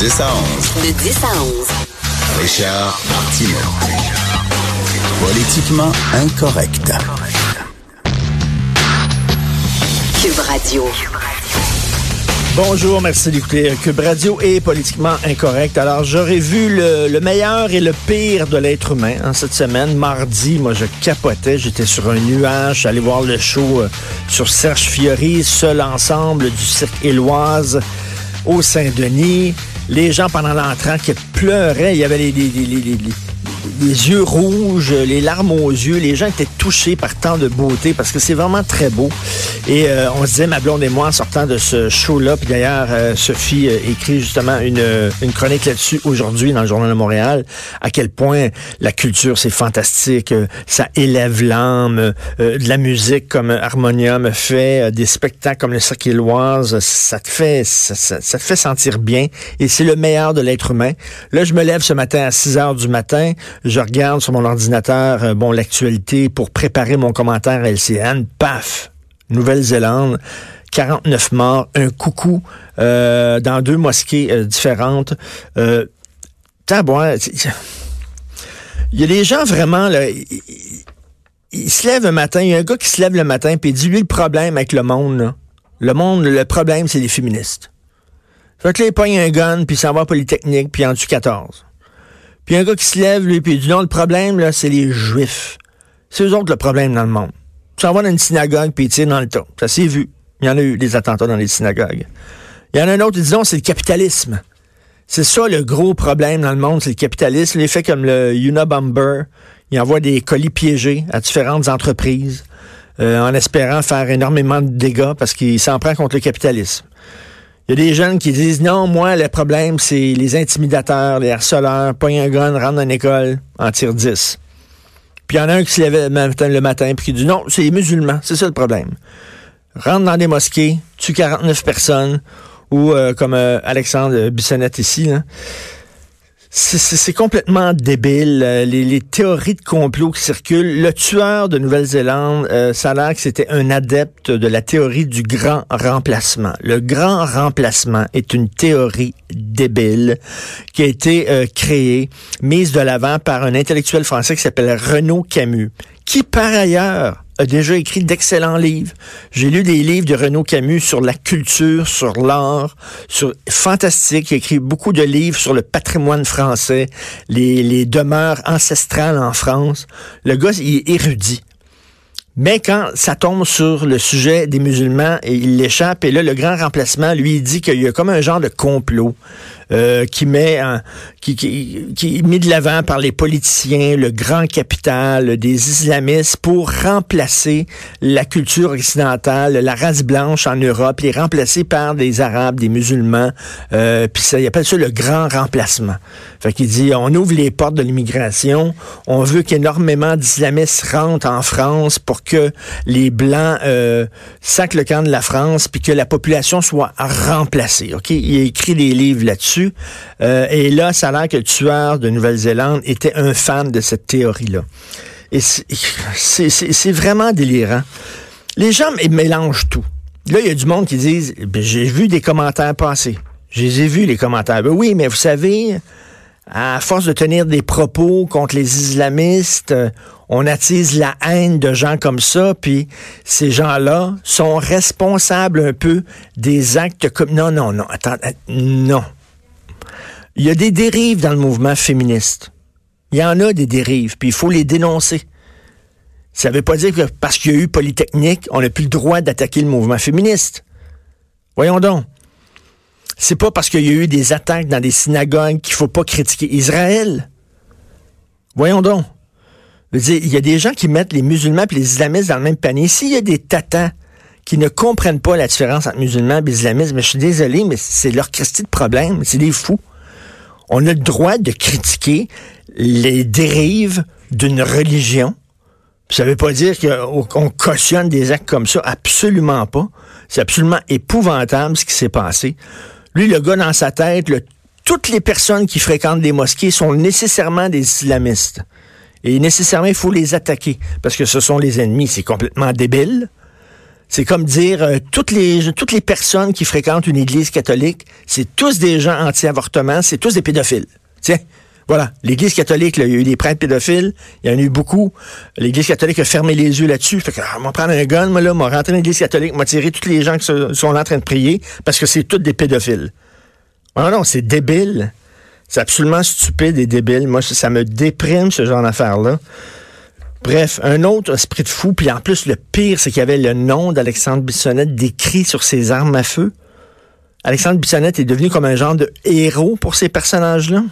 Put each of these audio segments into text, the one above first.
10 à 11. De 10 à 11. Richard Martineau. Politiquement incorrect. Cube Radio. Bonjour, merci d'écouter Cube Radio est politiquement incorrect. Alors, j'aurais vu le, le meilleur et le pire de l'être humain hein, cette semaine. Mardi, moi, je capotais. J'étais sur un nuage. Je suis allé voir le show euh, sur Serge Fiori, seul ensemble du cirque Éloise au Saint-Denis. Les gens, pendant l'entrant, qui pleuraient. Il y avait les, les, les, les, les- yeux rouges, les larmes aux yeux. Les gens étaient touchés par tant de beauté parce que c'est vraiment très beau. Et euh, on se disait, ma blonde et moi, en sortant de ce show-là, puis d'ailleurs, euh, Sophie euh, écrit justement une, chronique là-dessus aujourd'hui dans le Journal de Montréal, à quel point la culture, c'est fantastique. ça élève l'âme. de la musique comme Harmonium fait, des spectacles comme le Cirque Éloise, ça te fait, ça te fait sentir bien. Et c'est le meilleur de l'être humain. Là, je me lève ce matin à 6 heures du matin. Je regarde sur mon ordinateur, euh, bon, l'actualité pour préparer mon commentaire LCN. Paf! Nouvelle-Zélande. 49 morts, un coucou euh, dans deux mosquées euh, différentes. Euh, c'est- il y a des gens vraiment, là, ils, se lèvent un matin, il y a un gars qui se lève le matin puis il dit, lui, le problème avec le monde, là, le monde, le problème, c'est les féministes. Fait que là, il pogne un gun, puis il s'en va à Polytechnique, puis en tue 14. Puis un gars qui se lève, lui, puis il dit, non, le problème, là, c'est les Juifs. C'est eux autres le problème dans le monde. Tu s'en vas dans une synagogue, puis il tire dans le tas. Ça s'est vu. Il y en a eu des attentats dans les synagogues. Il y en a un autre non, c'est le capitalisme. C'est ça le gros problème dans le monde, c'est le capitalisme. Les faits comme le Unabomber, il envoie des colis piégés à différentes entreprises euh, en espérant faire énormément de dégâts parce qu'il s'en prend contre le capitalisme. Il y a des jeunes qui disent non, moi, le problème, c'est les intimidateurs, les harceleurs, pogne un gun, rentre dans une école, en tire 10. Puis il y en a un qui se lève le matin, le matin puis qui dit non, c'est les musulmans, c'est ça le problème. Rentre dans des mosquées, tue 49 personnes, ou euh, comme euh, Alexandre Bissonnette ici, là, c'est- complètement débile. Euh, Les, théories de complot qui circulent. Le tueur de Nouvelle-Zélande, euh, ça que c'était un adepte de la théorie du grand remplacement. Le grand remplacement est une théorie débile qui a été euh, créée, mise de l'avant par un intellectuel français qui s'appelle Renaud Camus, qui par ailleurs a déjà écrit d'excellents livres. J'ai lu des livres de Renaud Camus sur la culture, sur l'art, sur fantastique. Il a écrit beaucoup de livres sur le patrimoine français, les, demeures ancestrales en France. Le gars, il est érudit. Mais quand ça tombe sur le sujet des musulmans, et il l'échappe, et là, le grand remplacement, lui, il dit qu'il y a comme un genre de complot euh, qui met qui, qui, est mis de l'avant par les politiciens, le grand capital, des islamistes pour remplacer la culture occidentale, la race blanche en Europe, les remplacer par des Arabes, des musulmans. Euh, Puis ça, il appelle ça le grand remplacement. Fait qu'il dit, on ouvre les portes de l'immigration, on veut qu'énormément d'islamistes rentrent en France pour que les Blancs euh, le camp de la France, puis que la population soit remplacée. Ok, Il a écrit des livres là-dessus. Euh, et là, ça a l'air que le tueur de Nouvelle-Zélande était un fan de cette théorie-là. Et c'est- vraiment délirant. Les gens mélangent tout. Là, il y a du monde qui disent, Ben, j'ai vu des commentaires passer. Je les ai vus, les commentaires. Ben oui, mais vous savez, à force de tenir des propos contre les islamistes, euh, on attise la haine de gens comme ça, puis ces gens-là sont responsables un peu des actes. Non, non, non, attends, att- non. Il y a des dérives dans le mouvement féministe. Il y en a des dérives, puis il faut les dénoncer. Ça ne veut pas dire que parce qu'il y a eu Polytechnique, on n'a plus le droit d'attaquer le mouvement féministe. Voyons donc. C'est pas parce qu'il y a eu des attaques dans des synagogues qu'il faut pas critiquer Israël. Voyons donc. Il y a des gens qui mettent les musulmans et les islamistes dans le même panier. S'il y a des tatans qui ne comprennent pas la différence entre musulmans et islamistes, mais je suis désolé, mais c'est leur Christie de problème. C'est des fous. On a le droit de critiquer les dérives d'une religion. Ça veut pas dire qu'on cautionne des actes comme ça. Absolument pas. C'est absolument épouvantable ce qui s'est passé. Lui, le gars dans sa tête, toutes les personnes qui fréquentent des mosquées sont nécessairement des islamistes. Et nécessairement, il faut les attaquer parce que ce sont les ennemis. C'est complètement débile. C'est comme dire euh, toutes les toutes les personnes qui fréquentent une église catholique, c'est tous des gens anti-avortement, c'est tous des pédophiles. Tiens, voilà, l'Église catholique, il y a eu des prêtres pédophiles, il y en a eu beaucoup. L'Église catholique a fermé les yeux là-dessus. Fait que, ah, moi, prendre un gun, moi, là, moi, rentrer dans l'Église catholique, m'a tiré tous les gens qui sont là en train de prier, parce que c'est tous des pédophiles. Non, non, c'est débile. C'est absolument stupide et débile. Moi, ça me déprime, ce genre d'affaires-là. Bref, un autre esprit de fou, puis en plus, le pire, c'est qu'il y avait le nom d'Alexandre Bissonnette décrit sur ses armes à feu. Alexandre Bissonnette est devenu comme un genre de héros pour ces personnages-là.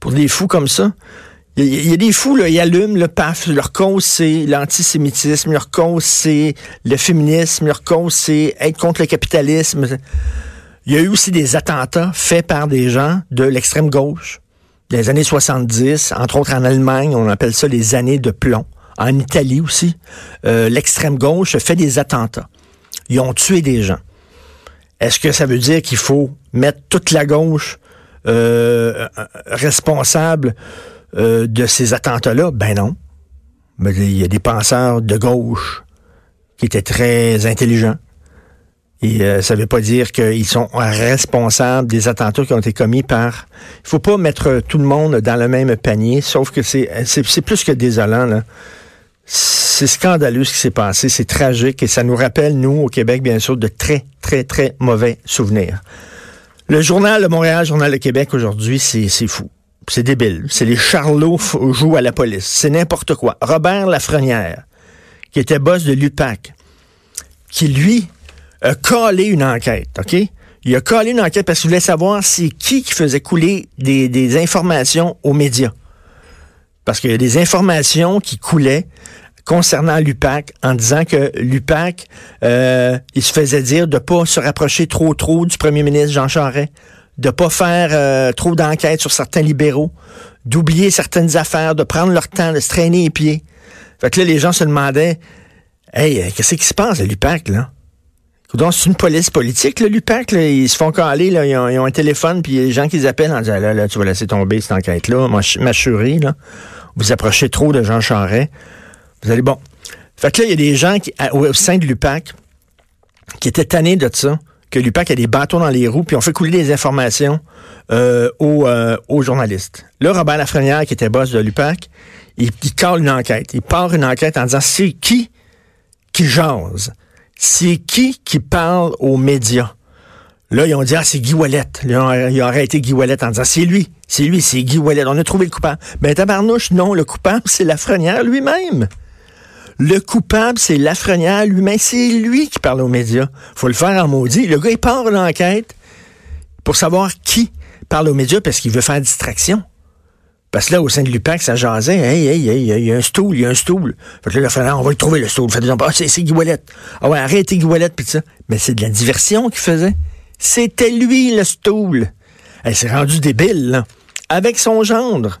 Pour des fous comme ça. Il y, a des fous, là, ils allument le paf. Leur cause, c'est l'antisémitisme. Leur cause, c'est le féminisme. Leur cause, c'est être contre le capitalisme. Il y a eu aussi des attentats faits par des gens de l'extrême gauche les années 70, entre autres en Allemagne, on appelle ça les années de plomb. En Italie aussi, euh, l'extrême gauche fait des attentats. Ils ont tué des gens. Est-ce que ça veut dire qu'il faut mettre toute la gauche euh, responsable euh, de ces attentats-là? Ben non. Mais il y a des penseurs de gauche qui étaient très intelligents, et euh, ça ne veut pas dire qu'ils sont responsables des attentats qui ont été commis par... Il faut pas mettre tout le monde dans le même panier, sauf que c'est, plus que désolant. Là. C'est scandaleux ce qui s'est passé, c'est tragique et ça nous rappelle, nous, au Québec, bien sûr, de très, très, très mauvais souvenirs. Le journal de Montréal, Journal de Québec, aujourd'hui, c'est fou. C'est débile. C'est les charlots jouent à la police. C'est n'importe quoi. Robert Lafrenière, qui était boss de l'UPAC, qui, lui, a collé une enquête, OK? Il a collé une enquête parce qu'il voulait savoir c'est qui qui faisait couler des, informations aux médias. Parce qu'il y a des informations qui coulaient concernant l'UPAC en disant que l'UPAC, euh, il se faisait dire de pas se rapprocher trop trop du premier ministre Jean Charest, de pas faire euh, trop d'enquêtes sur certains libéraux, d'oublier certaines affaires, de prendre leur temps, de se traîner les pieds. Fait que là, les gens se demandaient, hey, qu'est-ce qui se passe à l'UPAC, là? Donc, c'est une police politique, le l'UPAC. ils se font caler, là, ils, ont, un téléphone, puis les gens qui les appellent en disant là, là, tu vas laisser tomber cette enquête-là, ma chérie, là. Vous approchez trop de Jean Charret. Vous allez, bon. Fait que là, il y a des gens au sein de l'UPAC qui étaient tannés de ça, que l'UPAC a des bâtons dans les roues, puis on fait couler des informations euh, euh, aux, journalistes. Là, Robert Lafrenière, qui était boss de l'UPAC, il, il une enquête. Il part une enquête en disant c'est qui qui jase? C'est qui qui parle aux médias? Là, ils ont dit, ah, c'est Guy Wallet. Ils ont, arrêté Guy Wallet en disant, c'est lui, c'est lui, c'est Guy Wallet. On a trouvé le coupable. Ben, tabarnouche, non, le coupable, c'est Lafrenière lui-même. Le coupable, c'est Lafrenière lui-même. C'est lui qui parle aux médias. Faut le faire en maudit. Le gars, il part l'enquête pour savoir qui parle aux médias parce qu'il veut faire distraction. Parce que là, au sein de l'UPAC, ça jasait. Hey, hey, hey, il y a un stool, il y a un stool. Fait que là, il on va le trouver, le stool. Fait ah, c'est, Guy Ah ouais, arrêtez Guy puis ça. Mais c'est de la diversion qu'il faisait. C'était lui, le stool. Elle s'est rendu débile, là. Avec son gendre.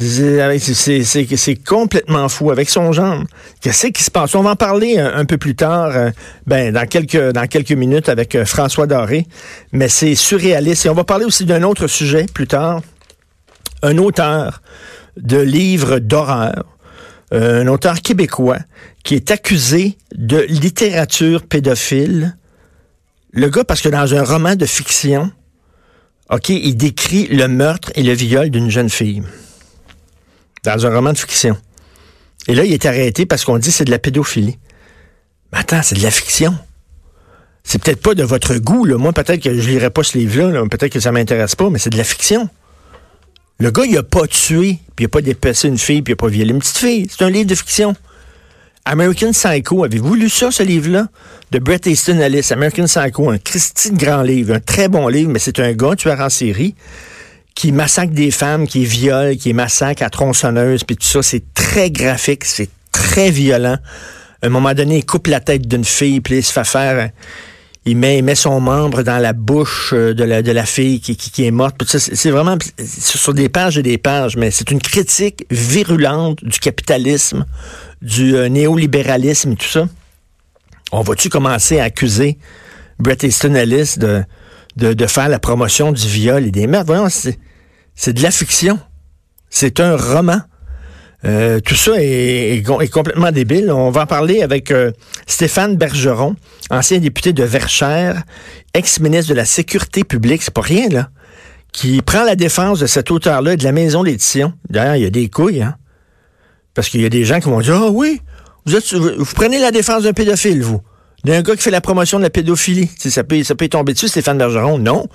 C'est complètement fou avec son gendre. Qu'est-ce qui se passe? On va en parler un, peu plus tard, euh, ben, dans, quelques, dans quelques minutes avec euh, François Doré. Mais c'est surréaliste. Et on va parler aussi d'un autre sujet plus tard un auteur de livres d'horreur, euh, un auteur québécois qui est accusé de littérature pédophile. Le gars, parce que dans un roman de fiction, OK, il décrit le meurtre et le viol d'une jeune fille. Dans un roman de fiction. Et là, il est arrêté parce qu'on dit c'est de la pédophilie. Mais attends, c'est de la fiction. C'est peut-être pas de votre goût, là. Moi, peut-être que je lirai pas ce livre-là, peut-être que ça m'intéresse pas, mais c'est de la fiction. Le gars, il a pas tué, puis il a pas dépassé une fille, puis il a pas violé une petite fille. C'est un livre de fiction. American Psycho, avez-vous lu ça, ce livre-là? De Bret Easton Ellis, American Psycho, un Christy de grand livre, un très bon livre, mais c'est un gars tueur en série qui massacre des femmes, qui viole, qui massacre à tronçonneuse, puis tout ça. C'est très graphique, c'est très violent. À un moment donné, il coupe la tête d'une fille, puis il se fait faire... Il met, son membre dans la bouche euh, de la, fille qui, est morte. C'est vraiment sur des pages et des pages, mais c'est une critique virulente du capitalisme, du euh, néolibéralisme et tout ça. On va-tu commencer à accuser Bret Easton Ellis de, faire la promotion du viol et des meurtres? Voyons, c'est de la fiction. C'est un roman. Euh, tout ça est, est com- est complètement débile. On va en parler avec euh, Stéphane Bergeron, ancien député de Verchères, ex-ministre de la Sécurité publique, c'est pas rien, là, qui prend la défense de cet auteur-là et de la maison d'édition. D'ailleurs, il y a des couilles, hein. Parce qu'il y a des gens qui vont dire, ah oui, vous, prenez la défense d'un pédophile, vous. D'un gars qui fait la promotion de la pédophilie. Ça, peut, ça peut tomber dessus, Stéphane Bergeron? Non.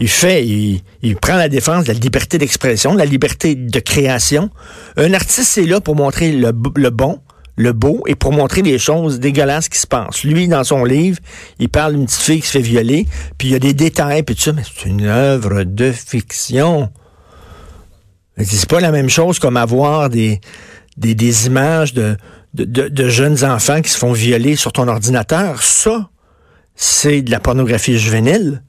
Il fait, il, prend la défense de la liberté d'expression, de la liberté de création. Un artiste, c'est là pour montrer le, bon, le beau, et pour montrer les choses dégueulasses qui se passent. Lui, dans son livre, il parle d'une petite fille qui se fait violer, puis il y a des détails, puis tout ça, mais c'est une œuvre de fiction. C'est pas la même chose comme avoir des, des, des images de, de, de- de jeunes enfants qui se font violer sur ton ordinateur. Ça, c'est de la pornographie juvénile.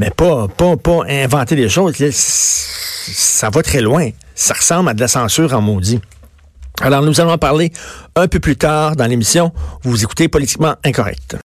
Mais pas, pas, pas inventer des choses. Ça va très loin. Ça ressemble à de la censure en maudit. Alors, nous allons en parler un peu plus tard dans l'émission. Vous écoutez Politiquement Incorrect.